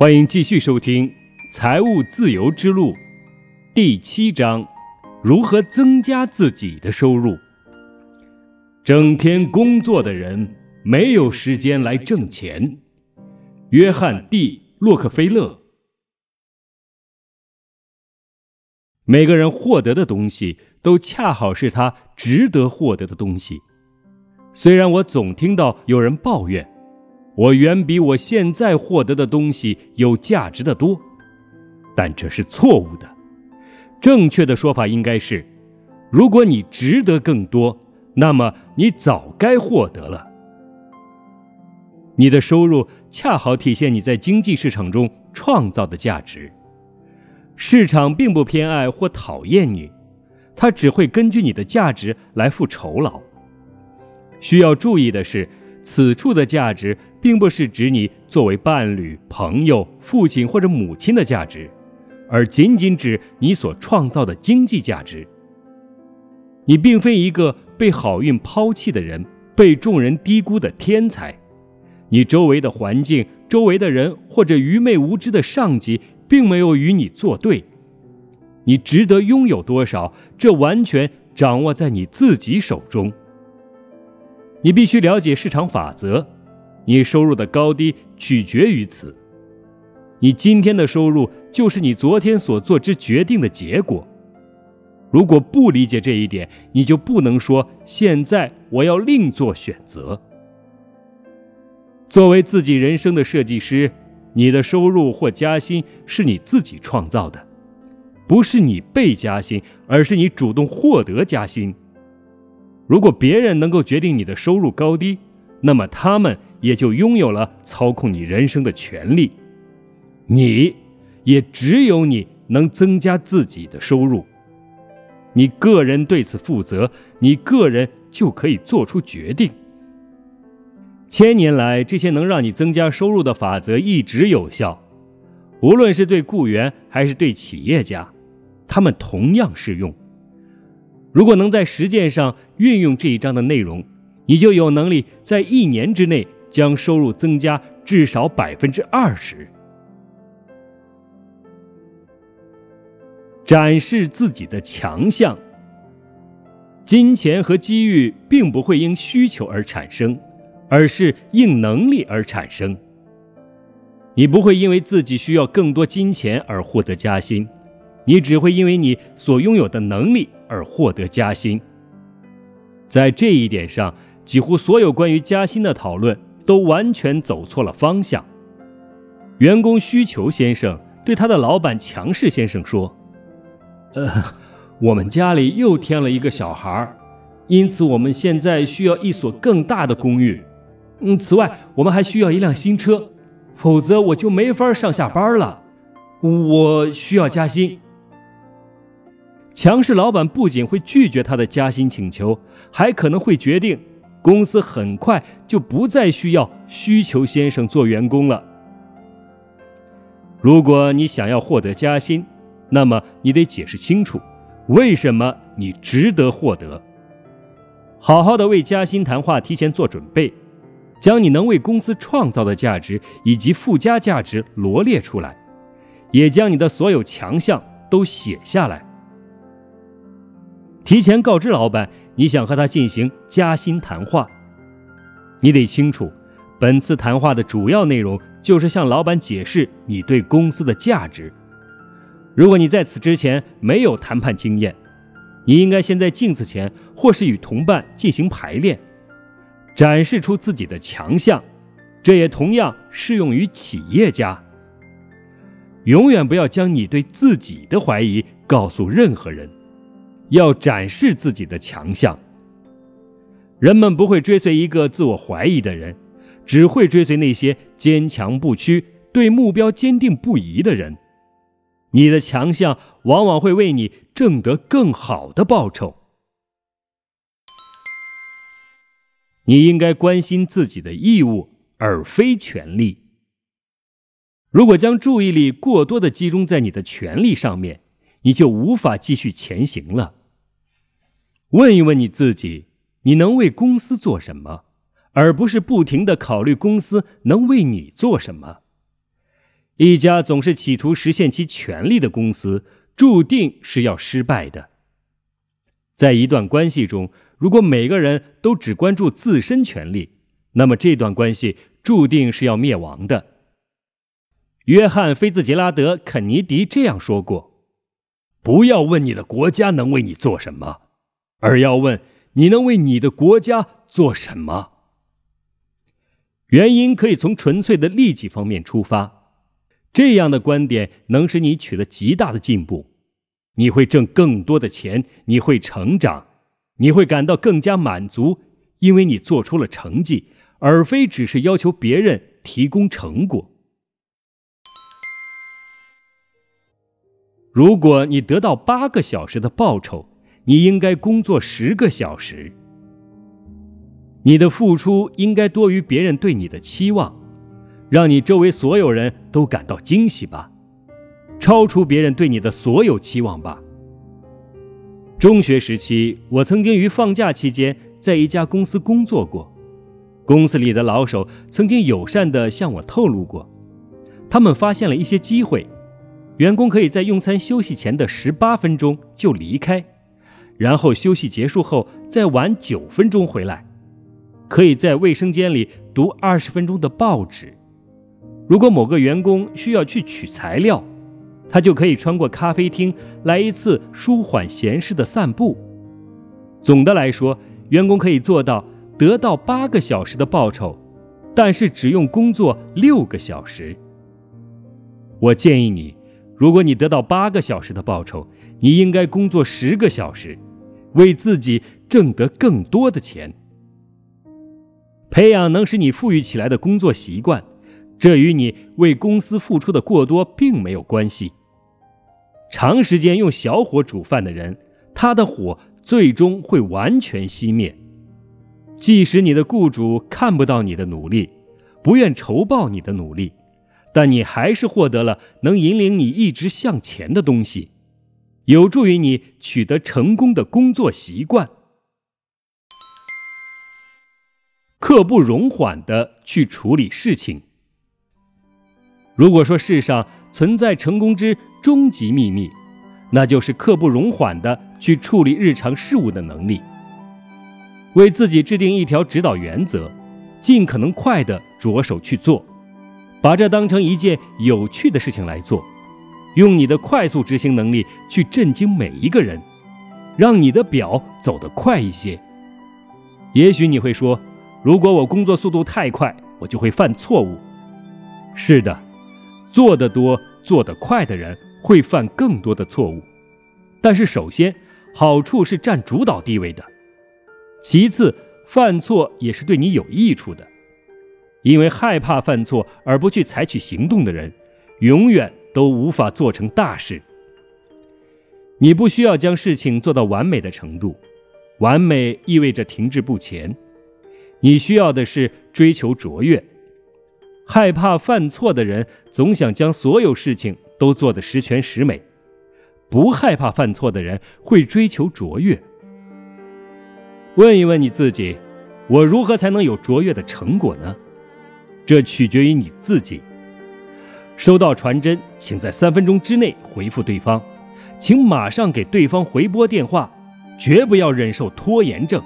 欢迎继续收听《财务自由之路》第七章：如何增加自己的收入。整天工作的人没有时间来挣钱。约翰 ·D· 洛克菲勒。每个人获得的东西，都恰好是他值得获得的东西。虽然我总听到有人抱怨。我远比我现在获得的东西有价值的多，但这是错误的。正确的说法应该是：如果你值得更多，那么你早该获得了。你的收入恰好体现你在经济市场中创造的价值。市场并不偏爱或讨厌你，它只会根据你的价值来付酬劳。需要注意的是。此处的价值，并不是指你作为伴侣、朋友、父亲或者母亲的价值，而仅仅指你所创造的经济价值。你并非一个被好运抛弃的人，被众人低估的天才。你周围的环境、周围的人或者愚昧无知的上级，并没有与你作对。你值得拥有多少，这完全掌握在你自己手中。你必须了解市场法则，你收入的高低取决于此。你今天的收入就是你昨天所做之决定的结果。如果不理解这一点，你就不能说现在我要另做选择。作为自己人生的设计师，你的收入或加薪是你自己创造的，不是你被加薪，而是你主动获得加薪。如果别人能够决定你的收入高低，那么他们也就拥有了操控你人生的权利。你，也只有你能增加自己的收入。你个人对此负责，你个人就可以做出决定。千年来，这些能让你增加收入的法则一直有效，无论是对雇员还是对企业家，他们同样适用。如果能在实践上运用这一章的内容，你就有能力在一年之内将收入增加至少百分之二十。展示自己的强项。金钱和机遇并不会因需求而产生，而是因能力而产生。你不会因为自己需要更多金钱而获得加薪，你只会因为你所拥有的能力。而获得加薪，在这一点上，几乎所有关于加薪的讨论都完全走错了方向。员工需求先生对他的老板强势先生说：“呃，我们家里又添了一个小孩，因此我们现在需要一所更大的公寓。嗯，此外，我们还需要一辆新车，否则我就没法上下班了。我需要加薪。”强势老板不仅会拒绝他的加薪请求，还可能会决定公司很快就不再需要需求先生做员工了。如果你想要获得加薪，那么你得解释清楚为什么你值得获得。好好的为加薪谈话提前做准备，将你能为公司创造的价值以及附加价值罗列出来，也将你的所有强项都写下来。提前告知老板你想和他进行加薪谈话，你得清楚，本次谈话的主要内容就是向老板解释你对公司的价值。如果你在此之前没有谈判经验，你应该先在镜子前或是与同伴进行排练，展示出自己的强项。这也同样适用于企业家。永远不要将你对自己的怀疑告诉任何人。要展示自己的强项。人们不会追随一个自我怀疑的人，只会追随那些坚强不屈、对目标坚定不移的人。你的强项往往会为你挣得更好的报酬。你应该关心自己的义务，而非权利。如果将注意力过多的集中在你的权利上面，你就无法继续前行了。问一问你自己，你能为公司做什么，而不是不停的考虑公司能为你做什么。一家总是企图实现其权利的公司，注定是要失败的。在一段关系中，如果每个人都只关注自身权利，那么这段关系注定是要灭亡的。约翰·菲兹杰拉德·肯尼迪这样说过：“不要问你的国家能为你做什么，而要问你能为你的国家做什么。”原因可以从纯粹的利己方面出发。这样的观点能使你取得极大的进步，你会挣更多的钱，你会成长，你会感到更加满足，因为你做出了成绩，而非只是要求别人提供成果。如果你得到八个小时的报酬，你应该工作十个小时。你的付出应该多于别人对你的期望。让你周围所有人都感到惊喜吧，超出别人对你的所有期望吧。中学时期，我曾经于放假期间在一家公司工作过，公司里的老手曾经友善地向我透露过，他们发现了一些机会，员工可以在用餐休息前的十八分钟就离开，然后休息结束后再晚九分钟回来，可以在卫生间里读二十分钟的报纸。如果某个员工需要去取材料，他就可以穿过咖啡厅来一次舒缓闲适的散步。总的来说，员工可以做到得到八个小时的报酬，但是只用工作六个小时。我建议你，如果你得到八个小时的报酬，你应该工作十个小时，为自己挣得更多的钱，培养能使你富裕起来的工作习惯。这与你为公司付出的过多并没有关系。长时间用小火煮饭的人，他的火最终会完全熄灭。即使你的雇主看不到你的努力，不愿酬报你的努力，但你还是获得了能引领你一直向前的东西，有助于你取得成功的工作习惯。刻不容缓地去处理事情。如果说世上存在成功之终极秘密，那就是刻不容缓的去处理日常事务的能力。为自己制定一条指导原则，尽可能快的着手去做，把这当成一件有趣的事情来做，用你的快速执行能力去震惊每一个人，让你的表走得快一些。也许你会说，如果我工作速度太快，我就会犯错误。是的。做得多、做得快的人会犯更多的错误，但是首先，好处是占主导地位的；其次，犯错也是对你有益处的，因为害怕犯错而不去采取行动的人，永远都无法做成大事。你不需要将事情做到完美的程度，完美意味着停滞不前，你需要的是追求卓越。害怕犯错的人总想将所有事情都做得十全十美，不害怕犯错的人会追求卓越。问一问你自己：我如何才能有卓越的成果呢？这取决于你自己。收到传真，请在三分钟之内回复对方，请马上给对方回拨电话，绝不要忍受拖延症。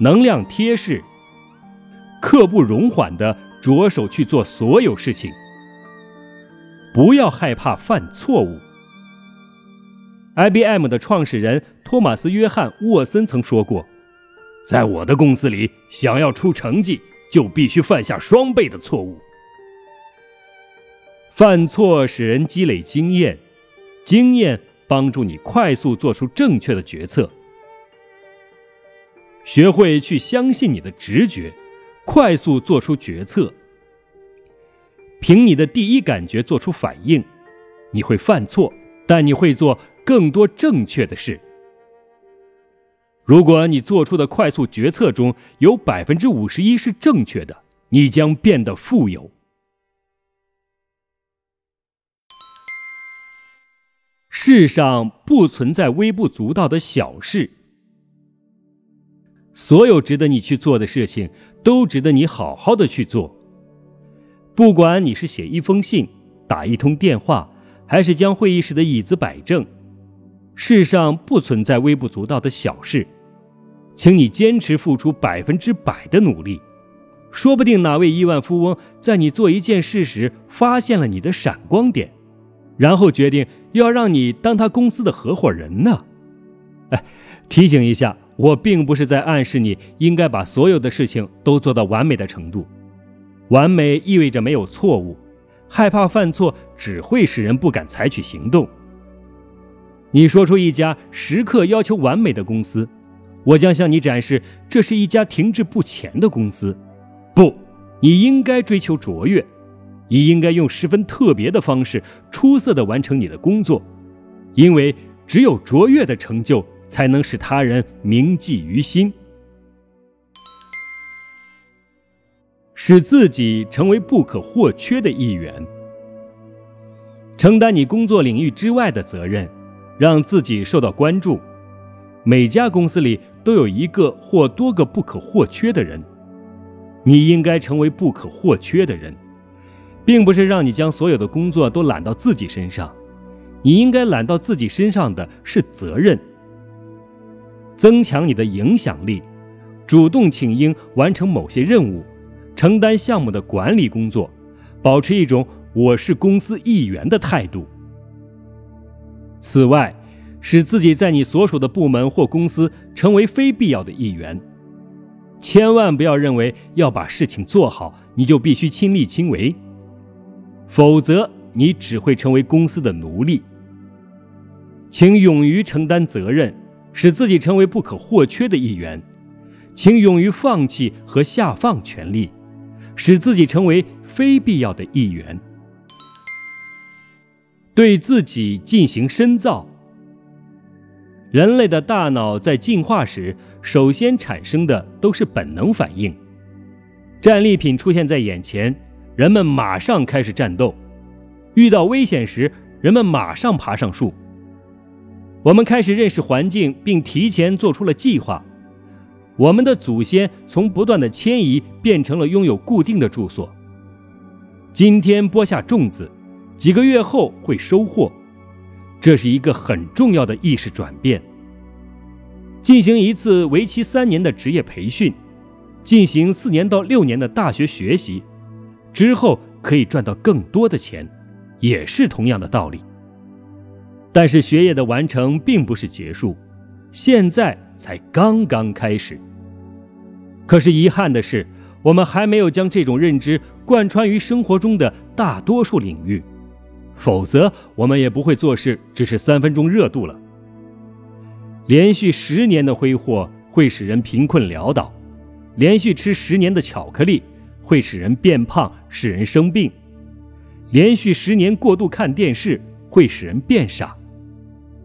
能量贴士。刻不容缓地着手去做所有事情，不要害怕犯错误。IBM 的创始人托马斯·约翰·沃森曾说过：“在我的公司里，想要出成绩，就必须犯下双倍的错误。犯错使人积累经验，经验帮助你快速做出正确的决策。学会去相信你的直觉。”快速做出决策，凭你的第一感觉做出反应，你会犯错，但你会做更多正确的事。如果你做出的快速决策中有百分之五十一是正确的，你将变得富有。世上不存在微不足道的小事。所有值得你去做的事情，都值得你好好的去做。不管你是写一封信、打一通电话，还是将会议室的椅子摆正，世上不存在微不足道的小事。请你坚持付出百分之百的努力，说不定哪位亿万富翁在你做一件事时发现了你的闪光点，然后决定要让你当他公司的合伙人呢。哎，提醒一下，我并不是在暗示你应该把所有的事情都做到完美的程度。完美意味着没有错误，害怕犯错只会使人不敢采取行动。你说出一家时刻要求完美的公司。我将向你展示，这是一家停滞不前的公司。不，你应该追求卓越，你应该用十分特别的方式，出色的完成你的工作，因为只有卓越的成就，才能使他人铭记于心，使自己成为不可或缺的一员，承担你工作领域之外的责任，让自己受到关注。每家公司里都有一个或多个不可或缺的人，你应该成为不可或缺的人，并不是让你将所有的工作都揽到自己身上，你应该揽到自己身上的是责任，增强你的影响力，主动请缨完成某些任务，承担项目的管理工作，保持一种我是公司一员的态度。此外。使自己在你所属的部门或公司成为非必要的一员，千万不要认为要把事情做好，你就必须亲力亲为，否则你只会成为公司的奴隶。请勇于承担责任，使自己成为不可或缺的一员；请勇于放弃和下放权力，使自己成为非必要的一员。对自己进行深造。人类的大脑在进化时，首先产生的都是本能反应。战利品出现在眼前，人们马上开始战斗；遇到危险时，人们马上爬上树。我们开始认识环境，并提前做出了计划。我们的祖先从不断的迁移变成了拥有固定的住所。今天播下种子，几个月后会收获。这是一个很重要的意识转变。进行一次为期三年的职业培训，进行四年到六年的大学学习，之后可以赚到更多的钱，也是同样的道理。但是学业的完成并不是结束，现在才刚刚开始。可是遗憾的是，我们还没有将这种认知贯穿于生活中的大多数领域。否则，我们也不会做事只是三分钟热度了。连续十年的挥霍会使人贫困潦倒，连续吃十年的巧克力会使人变胖，使人生病。连续十年过度看电视会使人变傻。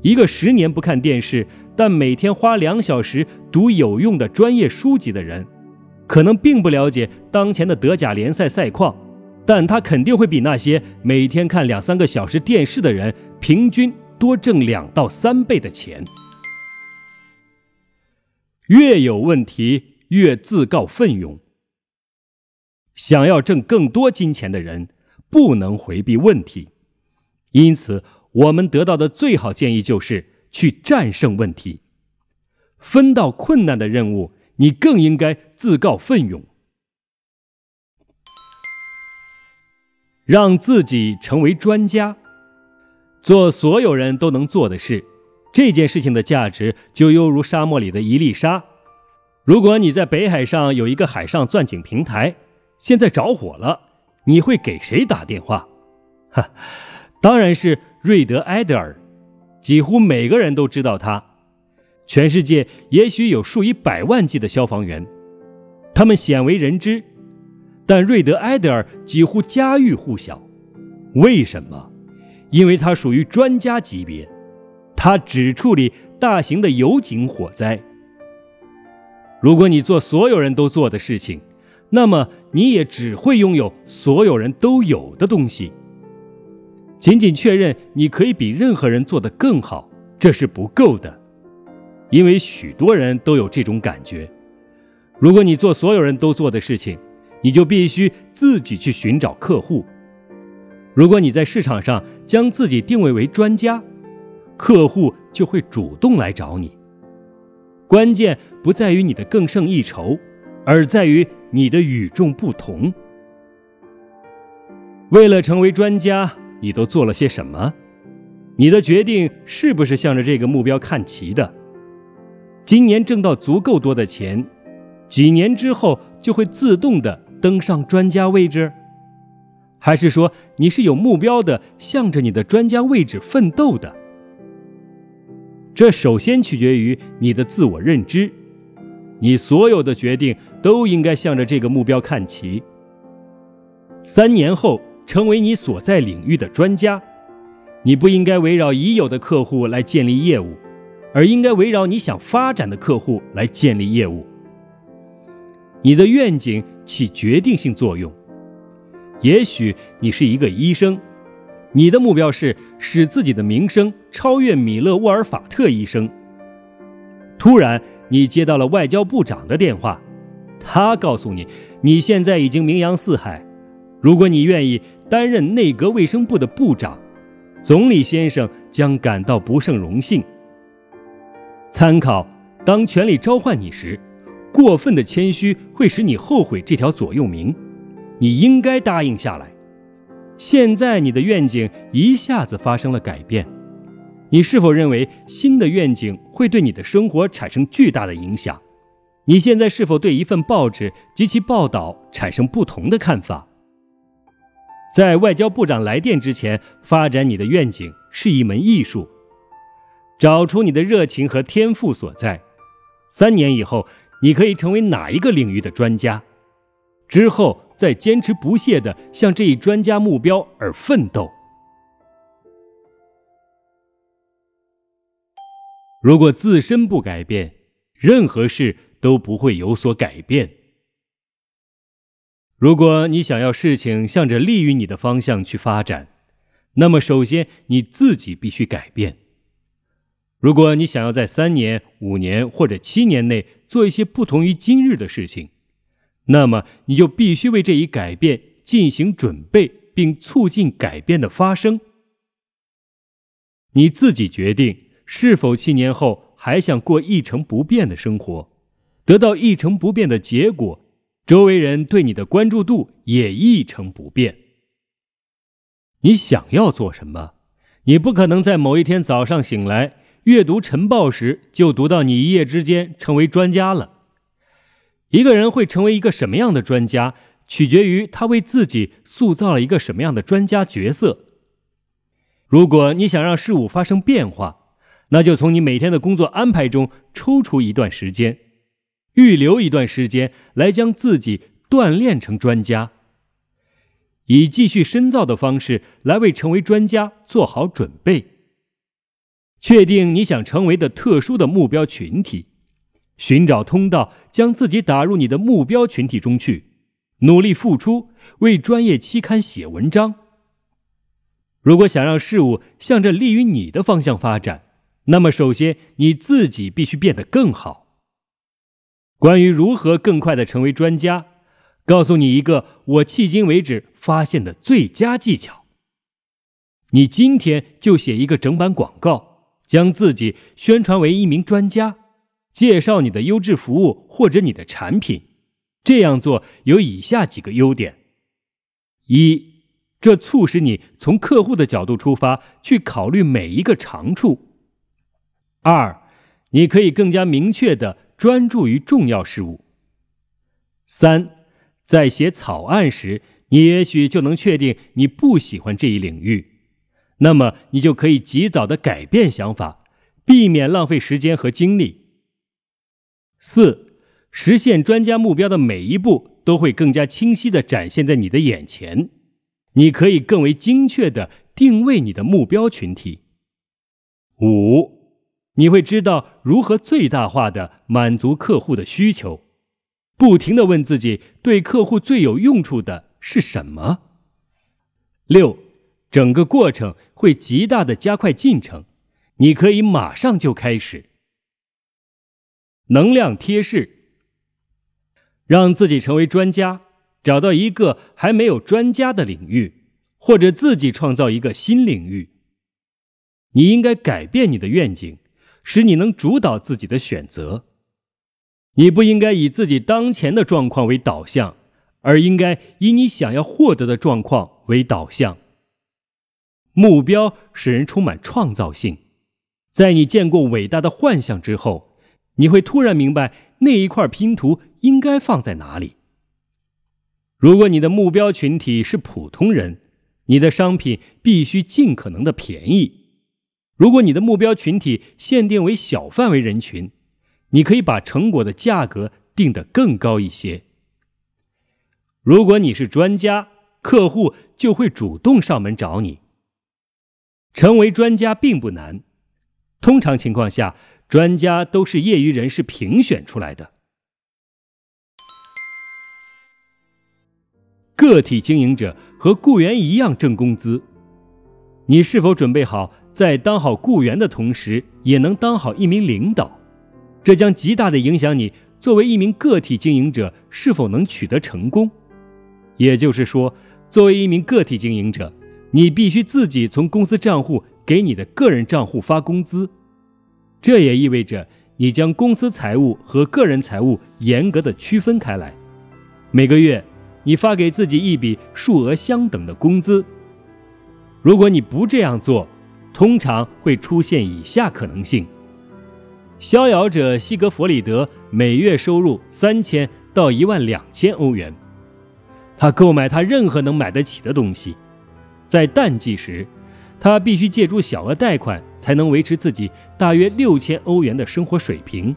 一个十年不看电视，但每天花两小时读有用的专业书籍的人，可能并不了解当前的德甲联赛赛况。但他肯定会比那些每天看两三个小时电视的人平均多挣两到三倍的钱。越有问题，越自告奋勇。想要挣更多金钱的人，不能回避问题。因此，我们得到的最好建议就是去战胜问题。分到困难的任务，你更应该自告奋勇。让自己成为专家，做所有人都能做的事。这件事情的价值就犹如沙漠里的一粒沙。如果你在北海上有一个海上钻井平台，现在着火了，你会给谁打电话？哈，当然是瑞德·埃德尔。几乎每个人都知道他。全世界也许有数以百万计的消防员，他们鲜为人知。但瑞德·埃德尔几乎家喻户晓，为什么？因为他属于专家级别，他只处理大型的油井火灾。如果你做所有人都做的事情，那么你也只会拥有所有人都有的东西。仅仅确认你可以比任何人做得更好，这是不够的，因为许多人都有这种感觉。如果你做所有人都做的事情，你就必须自己去寻找客户。如果你在市场上将自己定位为专家，客户就会主动来找你。关键不在于你的更胜一筹，而在于你的与众不同。为了成为专家，你都做了些什么？你的决定是不是向着这个目标看齐的？今年挣到足够多的钱，几年之后就会自动的登上专家位置？还是说你是有目标的，向着你的专家位置奋斗的？这首先取决于你的自我认知。你所有的决定都应该向着这个目标看齐。三年后成为你所在领域的专家，你不应该围绕已有的客户来建立业务，而应该围绕你想发展的客户来建立业务。你的愿景起决定性作用。也许你是一个医生。你的目标是使自己的名声超越米勒沃尔法特医生。突然，你接到了外交部长的电话，他告诉你，你现在已经名扬四海。如果你愿意担任内阁卫生部的部长，总理先生将感到不胜荣幸。参考：当权力召唤你时，过分的谦虚会使你后悔这条座右铭。你应该答应下来。现在你的愿景一下子发生了改变，你是否认为新的愿景会对你的生活产生巨大的影响？你现在是否对一份报纸及其报道产生不同的看法？在外交部长来电之前，发展你的愿景是一门艺术，找出你的热情和天赋所在。三年以后，你可以成为哪一个领域的专家？之后。再坚持不懈地向这一专家目标而奋斗。如果自身不改变，任何事都不会有所改变。如果你想要事情向着利于你的方向去发展，那么首先你自己必须改变。如果你想要在三年、五年或者七年内做一些不同于今日的事情，那么你就必须为这一改变进行准备，并促进改变的发生。你自己决定是否七年后还想过一成不变的生活，得到一成不变的结果，周围人对你的关注度也一成不变。你想要做什么？你不可能在某一天早上醒来阅读晨报时就读到你一夜之间成为专家了。一个人会成为一个什么样的专家，取决于他为自己塑造了一个什么样的专家角色。如果你想让事物发生变化，那就从你每天的工作安排中抽出一段时间，预留一段时间来将自己锻炼成专家，以继续深造的方式来为成为专家做好准备。确定你想成为的特殊的目标群体。寻找通道，将自己打入你的目标群体中去，努力付出，为专业期刊写文章。如果想让事物向着利于你的方向发展，那么首先你自己必须变得更好。关于如何更快的成为专家，告诉你一个我迄今为止发现的最佳技巧：你今天就写一个整版广告，将自己宣传为一名专家。介绍你的优质服务或者你的产品，这样做有以下几个优点：一，这促使你从客户的角度出发去考虑每一个长处；二，你可以更加明确的专注于重要事物；三，在写草案时，你也许就能确定你不喜欢这一领域，那么你就可以及早的改变想法，避免浪费时间和精力。四，实现专家目标的每一步都会更加清晰地展现在你的眼前，你可以更为精确地定位你的目标群体。五，你会知道如何最大化的满足客户的需求，不停的问自己对客户最有用处的是什么。六，整个过程会极大的加快进程，你可以马上就开始。能量贴士：让自己成为专家，找到一个还没有专家的领域，或者自己创造一个新领域。你应该改变你的愿景，使你能主导自己的选择。你不应该以自己当前的状况为导向，而应该以你想要获得的状况为导向。目标使人充满创造性。在你见过伟大的幻象之后，你会突然明白那一块拼图应该放在哪里。如果你的目标群体是普通人，你的商品必须尽可能的便宜；如果你的目标群体限定为小范围人群，你可以把成果的价格定得更高一些。如果你是专家，客户就会主动上门找你。成为专家并不难，通常情况下，专家都是业余人士评选出来的。个体经营者和雇员一样挣工资，你是否准备好在当好雇员的同时，也能当好一名领导？这将极大的影响你作为一名个体经营者是否能取得成功。也就是说，作为一名个体经营者。你必须自己从公司账户给你的个人账户发工资，这也意味着你将公司财务和个人财务严格的区分开来。每个月，你发给自己一笔数额相等的工资。如果你不这样做，通常会出现以下可能性：逍遥者西格弗里德每月收入三千到一万两千欧元，他购买他任何能买得起的东西。在淡季时，他必须借助小额贷款才能维持自己大约六千欧元的生活水平。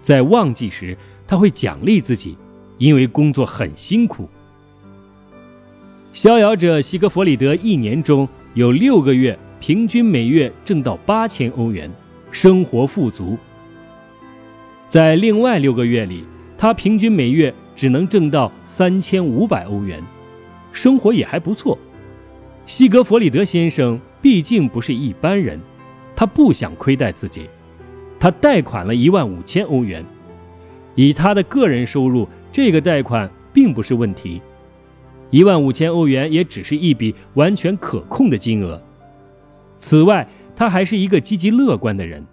在旺季时，他会奖励自己，因为工作很辛苦。逍遥者西格弗里德一年中有六个月平均每月挣到八千欧元，生活富足。在另外六个月里，他平均每月只能挣到三千五百欧元，生活也还不错。西格弗里德先生毕竟不是一般人，他不想亏待自己，他贷款了一万五千欧元。以他的个人收入，这个贷款并不是问题，一万五千欧元也只是一笔完全可控的金额。此外，他还是一个积极乐观的人。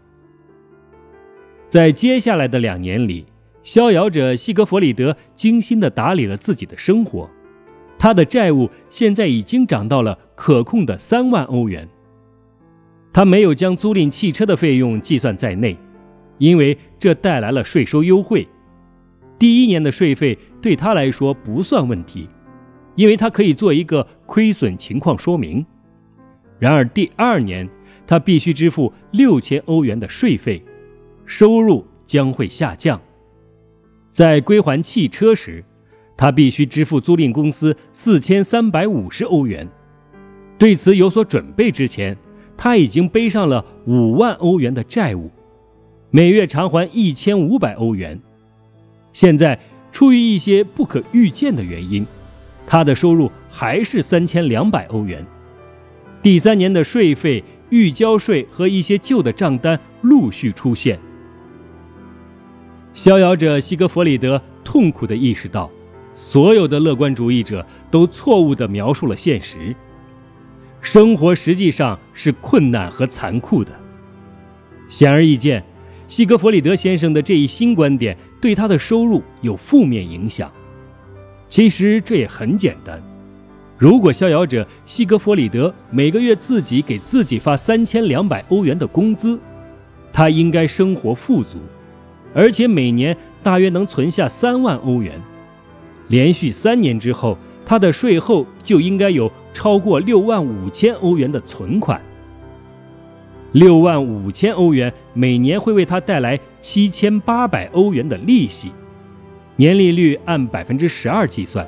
在接下来的两年里，逍遥者西格弗里德精心地打理了自己的生活。他的债务现在已经涨到了可控的三万欧元。他没有将租赁汽车的费用计算在内，因为这带来了税收优惠。第一年的税费对他来说不算问题，因为他可以做一个亏损情况说明。然而第二年，他必须支付六千欧元的税费，收入将会下降。在归还汽车时。他必须支付租赁公司四千三百五十欧元。对此有所准备之前，他已经背上了五万欧元的债务，每月偿还一千五百欧元。现在，出于一些不可预见的原因，他的收入还是三千两百欧元。第三年的税费、预交税和一些旧的账单陆续出现。逍遥者西格弗里德痛苦地意识到。所有的乐观主义者都错误地描述了现实。生活实际上是困难和残酷的。显而易见，西格弗里德先生的这一新观点对他的收入有负面影响。其实这也很简单：如果逍遥者西格弗里德每个月自己给自己发三千两百欧元的工资，他应该生活富足，而且每年大约能存下三万欧元。连续三年之后，他的税后就应该有超过六万五千欧元的存款。六万五千欧元每年会为他带来七千八百欧元的利息，年利率按百分之十二计算。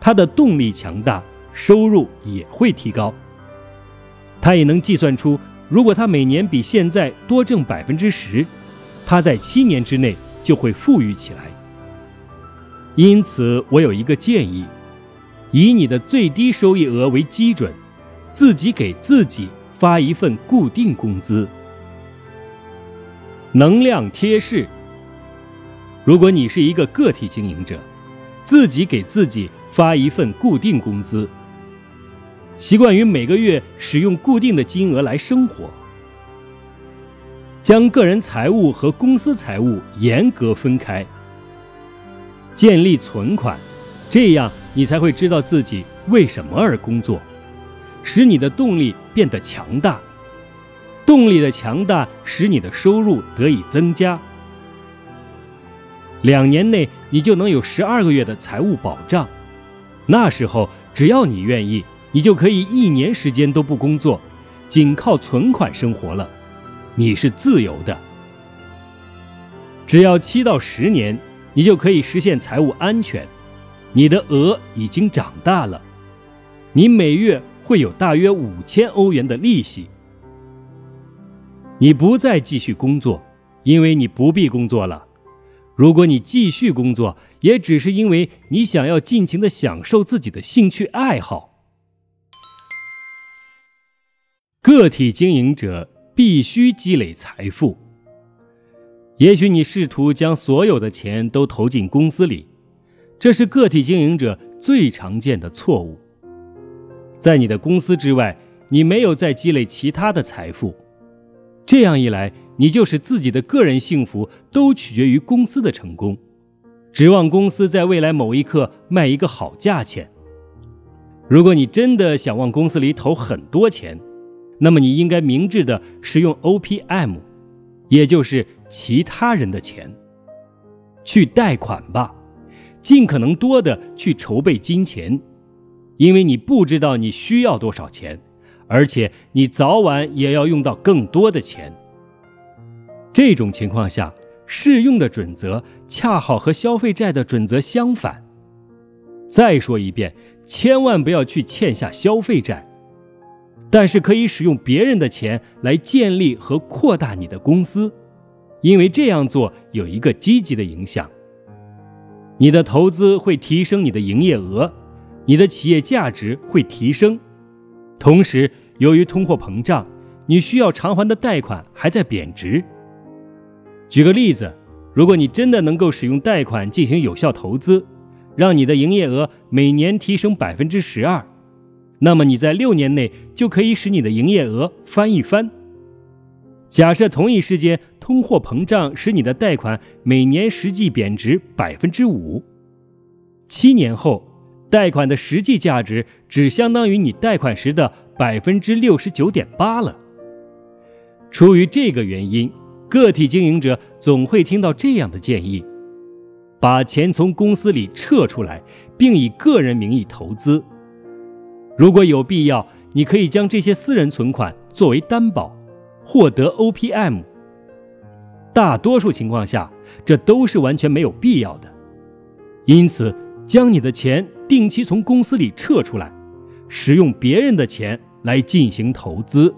他的动力强大，收入也会提高。他也能计算出，如果他每年比现在多挣百分之十，他在七年之内就会富裕起来。因此，我有一个建议：以你的最低收益额为基准，自己给自己发一份固定工资。能量贴士：如果你是一个个体经营者，自己给自己发一份固定工资，习惯于每个月使用固定的金额来生活，将个人财务和公司财务严格分开，建立存款，这样你才会知道自己为什么而工作，使你的动力变得强大。动力的强大使你的收入得以增加。两年内你就能有十二个月的财务保障，那时候只要你愿意，你就可以一年时间都不工作，仅靠存款生活了。你是自由的。只要七到十年，你就可以实现财务安全。你的额已经长大了，你每月会有大约五千欧元的利息。你不再继续工作，因为你不必工作了。如果你继续工作，也只是因为你想要尽情的享受自己的兴趣爱好。个体经营者必须积累财富。也许你试图将所有的钱都投进公司里，这是个体经营者最常见的错误。在你的公司之外，你没有再积累其他的财富。这样一来，你就使自己的个人幸福都取决于公司的成功，指望公司在未来某一刻卖一个好价钱。如果你真的想往公司里投很多钱，那么你应该明智的使用 OPM，也就是其他人的钱，去贷款吧，尽可能多的去筹备金钱，因为你不知道你需要多少钱。而且你早晚也要用到更多的钱。这种情况下，适用的准则恰好和消费债的准则相反。再说一遍，千万不要去欠下消费债，但是可以使用别人的钱来建立和扩大你的公司，因为这样做有一个积极的影响：你的投资会提升你的营业额，你的企业价值会提升。同时，由于通货膨胀，你需要偿还的贷款还在贬值。举个例子，如果你真的能够使用贷款进行有效投资，让你的营业额每年提升百分之十二，那么你在六年内就可以使你的营业额翻一番。假设同一时间通货膨胀使你的贷款每年实际贬值百分之五，七年后。贷款的实际价值只相当于你贷款时的百分之六十九点八了。出于这个原因，个体经营者总会听到这样的建议：把钱从公司里撤出来，并以个人名义投资。如果有必要，你可以将这些私人存款作为担保，获得 OPM。大多数情况下，这都是完全没有必要的。因此，将你的钱。定期从公司里撤出来，使用别人的钱来进行投资。